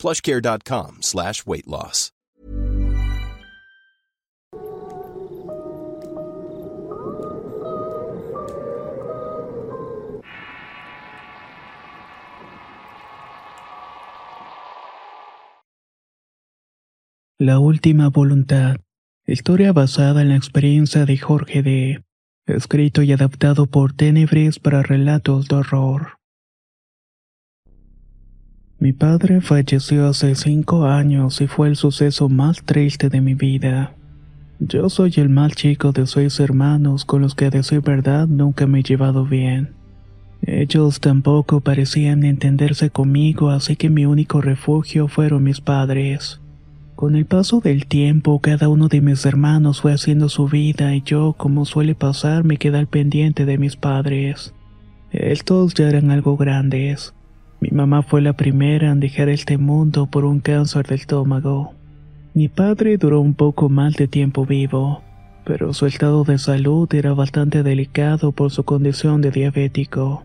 plushcare.com slash weight loss. La última voluntad. Historia basada en la experiencia de Jorge D. Escrito y adaptado por Tenebris para relatos de horror. Mi padre falleció hace cinco años y fue el suceso más triste de mi vida. Yo soy el más chico de seis hermanos con los que a decir verdad nunca me he llevado bien. Ellos tampoco parecían entenderse conmigo, así que mi único refugio fueron mis padres. Con el paso del tiempo, cada uno de mis hermanos fue haciendo su vida y yo, como suele pasar, me quedé al pendiente de mis padres. Estos ya eran algo grandes. Mi mamá fue la primera en dejar este mundo por un cáncer del estómago. Mi padre duró un poco más de tiempo vivo, pero su estado de salud era bastante delicado por su condición de diabético.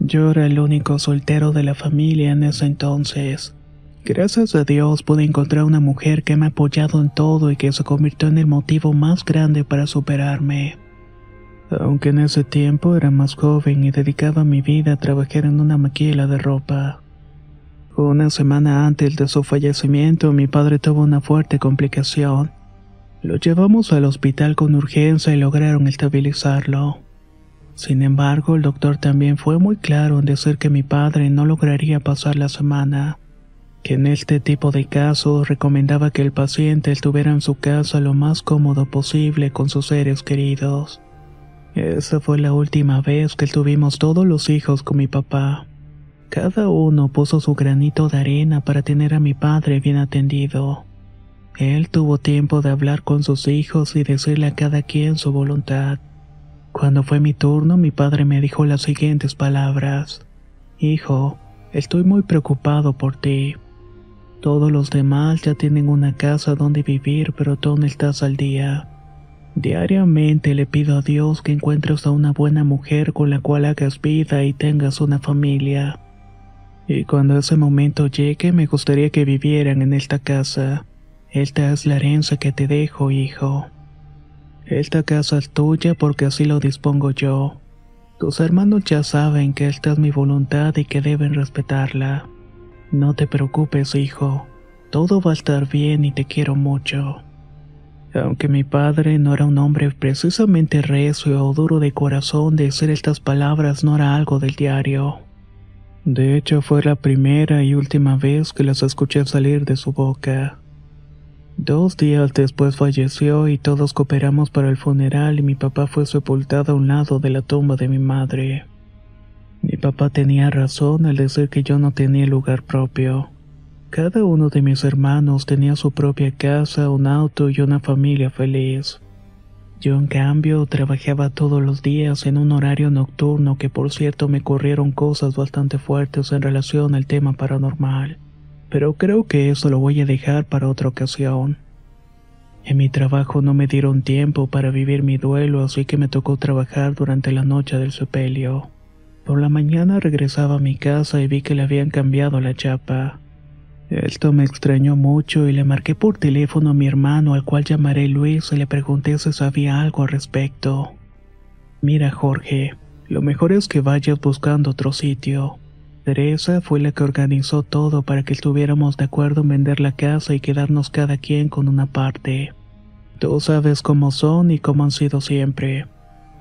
Yo era el único soltero de la familia en ese entonces. Gracias a Dios pude encontrar una mujer que me ha apoyado en todo y que se convirtió en el motivo más grande para superarme. Aunque en ese tiempo era más joven y dedicaba mi vida a trabajar en una maquila de ropa. Una semana antes de su fallecimiento mi padre tuvo una fuerte complicación. Lo llevamos al hospital con urgencia y lograron estabilizarlo. Sin embargo, el doctor también fue muy claro en decir que mi padre no lograría pasar la semana que en este tipo de casos recomendaba que el paciente estuviera en su casa lo más cómodo posible con sus seres queridos. Esa fue la última vez que estuvimos todos los hijos con mi papá. Cada uno puso su granito de arena para tener a mi padre bien atendido. Él tuvo tiempo de hablar con sus hijos y decirle a cada quien su voluntad. Cuando fue mi turno, mi padre me dijo las siguientes palabras. Hijo, estoy muy preocupado por ti. Todos los demás ya tienen una casa donde vivir, pero tú no estás al día. Diariamente le pido a Dios que encuentres a una buena mujer con la cual hagas vida y tengas una familia. Y cuando ese momento llegue, me gustaría que vivieran en esta casa. Esta es la herencia que te dejo, hijo. Esta casa es tuya porque así lo dispongo yo. Tus hermanos ya saben que esta es mi voluntad y que deben respetarla. No te preocupes, hijo. Todo va a estar bien y te quiero mucho. Aunque mi padre no era un hombre precisamente recio o duro de corazón, decir estas palabras no era algo del diario. De hecho, fue la primera y última vez que las escuché salir de su boca. Dos días después falleció y todos cooperamos para el funeral y mi papá fue sepultado a un lado de la tumba de mi madre. Mi papá tenía razón al decir que yo no tenía lugar propio. Cada uno de mis hermanos tenía su propia casa, un auto y una familia feliz. Yo en cambio trabajaba todos los días en un horario nocturno que por cierto me corrieron cosas bastante fuertes en relación al tema paranormal. Pero creo que eso lo voy a dejar para otra ocasión. En mi trabajo no me dieron tiempo para vivir mi duelo, así que me tocó trabajar durante la noche del sepelio. Por la mañana regresaba a mi casa y vi que le habían cambiado la chapa. Esto me extrañó mucho y le marqué por teléfono a mi hermano al cual llamaré Luis y le pregunté si sabía algo al respecto. Mira Jorge, lo mejor es que vayas buscando otro sitio. Teresa fue la que organizó todo para que estuviéramos de acuerdo en vender la casa y quedarnos cada quien con una parte. Tú sabes cómo son y cómo han sido siempre.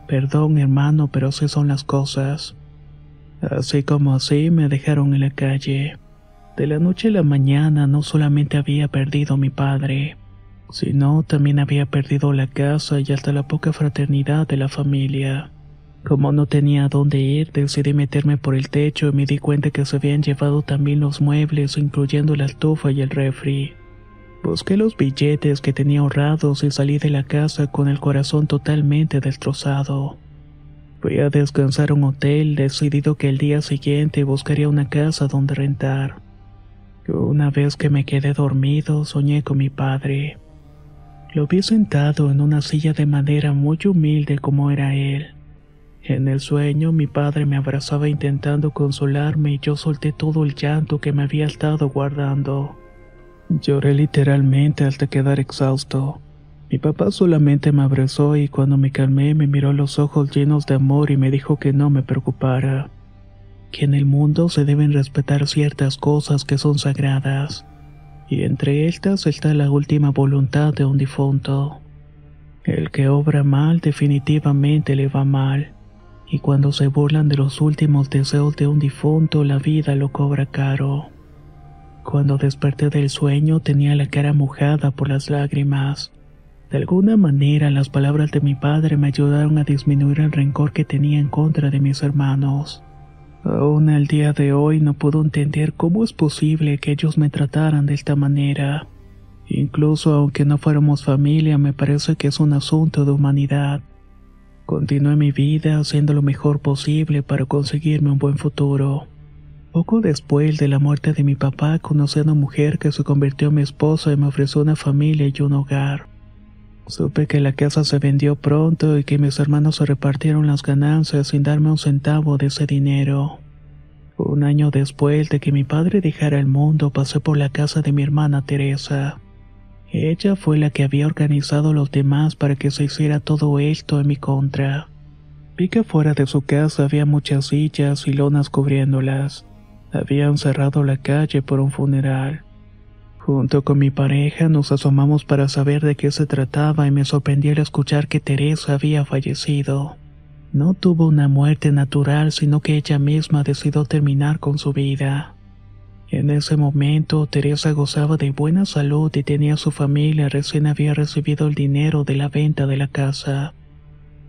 Perdón hermano, pero así son las cosas. Así como así me dejaron en la calle. De la noche a la mañana no solamente había perdido a mi padre, sino también había perdido la casa y hasta la poca fraternidad de la familia. Como no tenía dónde ir, decidí meterme por el techo y me di cuenta que se habían llevado también los muebles, incluyendo la estufa y el refri. Busqué los billetes que tenía ahorrados y salí de la casa con el corazón totalmente destrozado. Fui a descansar a un hotel decidido que el día siguiente buscaría una casa donde rentar. Una vez que me quedé dormido, soñé con mi padre. Lo vi sentado en una silla de madera muy humilde como era él. En el sueño mi padre me abrazaba intentando consolarme y yo solté todo el llanto que me había estado guardando. Lloré literalmente hasta quedar exhausto. Mi papá solamente me abrazó y cuando me calmé me miró los ojos llenos de amor y me dijo que no me preocupara, que en el mundo se deben respetar ciertas cosas que son sagradas, y entre estas está la última voluntad de un difunto. El que obra mal definitivamente le va mal, y cuando se burlan de los últimos deseos de un difunto la vida lo cobra caro. Cuando desperté del sueño tenía la cara mojada por las lágrimas. De alguna manera las palabras de mi padre me ayudaron a disminuir el rencor que tenía en contra de mis hermanos. Aún al día de hoy no puedo entender cómo es posible que ellos me trataran de esta manera. Incluso aunque no fuéramos familia, me parece que es un asunto de humanidad. Continué mi vida haciendo lo mejor posible para conseguirme un buen futuro. Poco después de la muerte de mi papá conocí a una mujer que se convirtió en mi esposa y me ofreció una familia y un hogar. Supe que la casa se vendió pronto y que mis hermanos se repartieron las ganancias sin darme un centavo de ese dinero. Un año después de que mi padre dejara el mundo, pasé por la casa de mi hermana Teresa. Ella fue la que había organizado a los demás para que se hiciera todo esto en mi contra. Vi que fuera de su casa había muchas sillas y lonas cubriéndolas. Habían cerrado la calle por un funeral. Junto con mi pareja nos asomamos para saber de qué se trataba y me sorprendió al escuchar que Teresa había fallecido. No tuvo una muerte natural, sino que ella misma decidió terminar con su vida. En ese momento, Teresa gozaba de buena salud y tenía su familia, recién había recibido el dinero de la venta de la casa.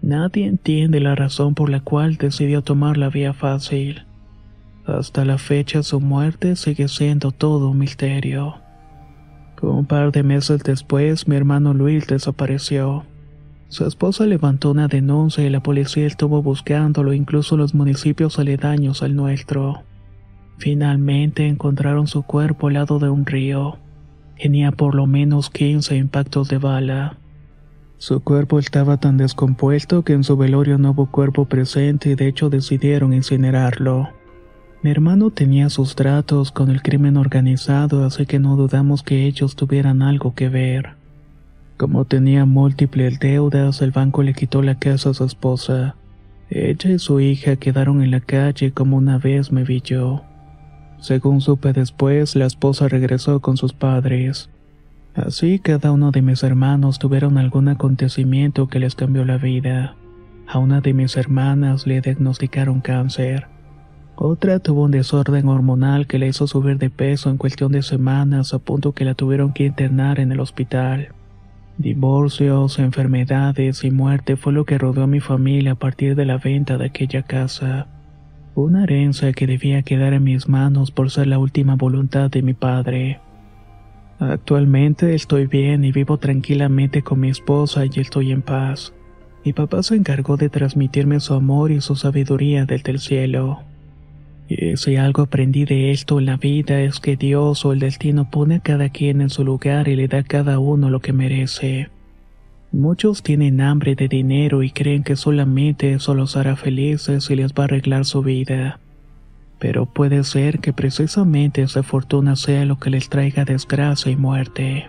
Nadie entiende la razón por la cual decidió tomar la vía fácil. Hasta la fecha su muerte sigue siendo todo un misterio. Un par de meses después, mi hermano Luis desapareció. Su esposa levantó una denuncia y la policía estuvo buscándolo, incluso los municipios aledaños al nuestro. Finalmente encontraron su cuerpo al lado de un río. Tenía por lo menos 15 impactos de bala. Su cuerpo estaba tan descompuesto que en su velorio no hubo cuerpo presente y de hecho decidieron incinerarlo. Mi hermano tenía sus tratos con el crimen organizado, así que no dudamos que ellos tuvieran algo que ver. Como tenía múltiples deudas, el banco le quitó la casa a su esposa. Ella y su hija quedaron en la calle como una vez me vi yo. Según supe después, la esposa regresó con sus padres. Así cada uno de mis hermanos tuvieron algún acontecimiento que les cambió la vida. A una de mis hermanas le diagnosticaron cáncer. Otra tuvo un desorden hormonal que le hizo subir de peso en cuestión de semanas a punto que la tuvieron que internar en el hospital. Divorcios, enfermedades y muerte fue lo que rodeó a mi familia a partir de la venta de aquella casa. Una herencia que debía quedar en mis manos por ser la última voluntad de mi padre. Actualmente estoy bien y vivo tranquilamente con mi esposa y estoy en paz. Mi papá se encargó de transmitirme su amor y su sabiduría desde el cielo. Si algo aprendí de esto en la vida es que Dios o el destino pone a cada quien en su lugar y le da a cada uno lo que merece. Muchos tienen hambre de dinero y creen que solamente eso los hará felices y les va a arreglar su vida. Pero puede ser que precisamente esa fortuna sea lo que les traiga desgracia y muerte.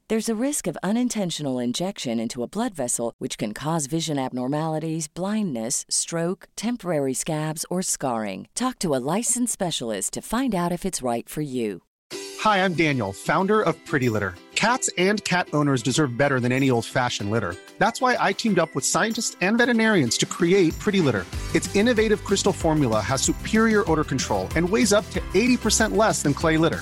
There's a risk of unintentional injection into a blood vessel, which can cause vision abnormalities, blindness, stroke, temporary scabs, or scarring. Talk to a licensed specialist to find out if it's right for you. Hi, I'm Daniel, founder of Pretty Litter. Cats and cat owners deserve better than any old fashioned litter. That's why I teamed up with scientists and veterinarians to create Pretty Litter. Its innovative crystal formula has superior odor control and weighs up to 80% less than clay litter.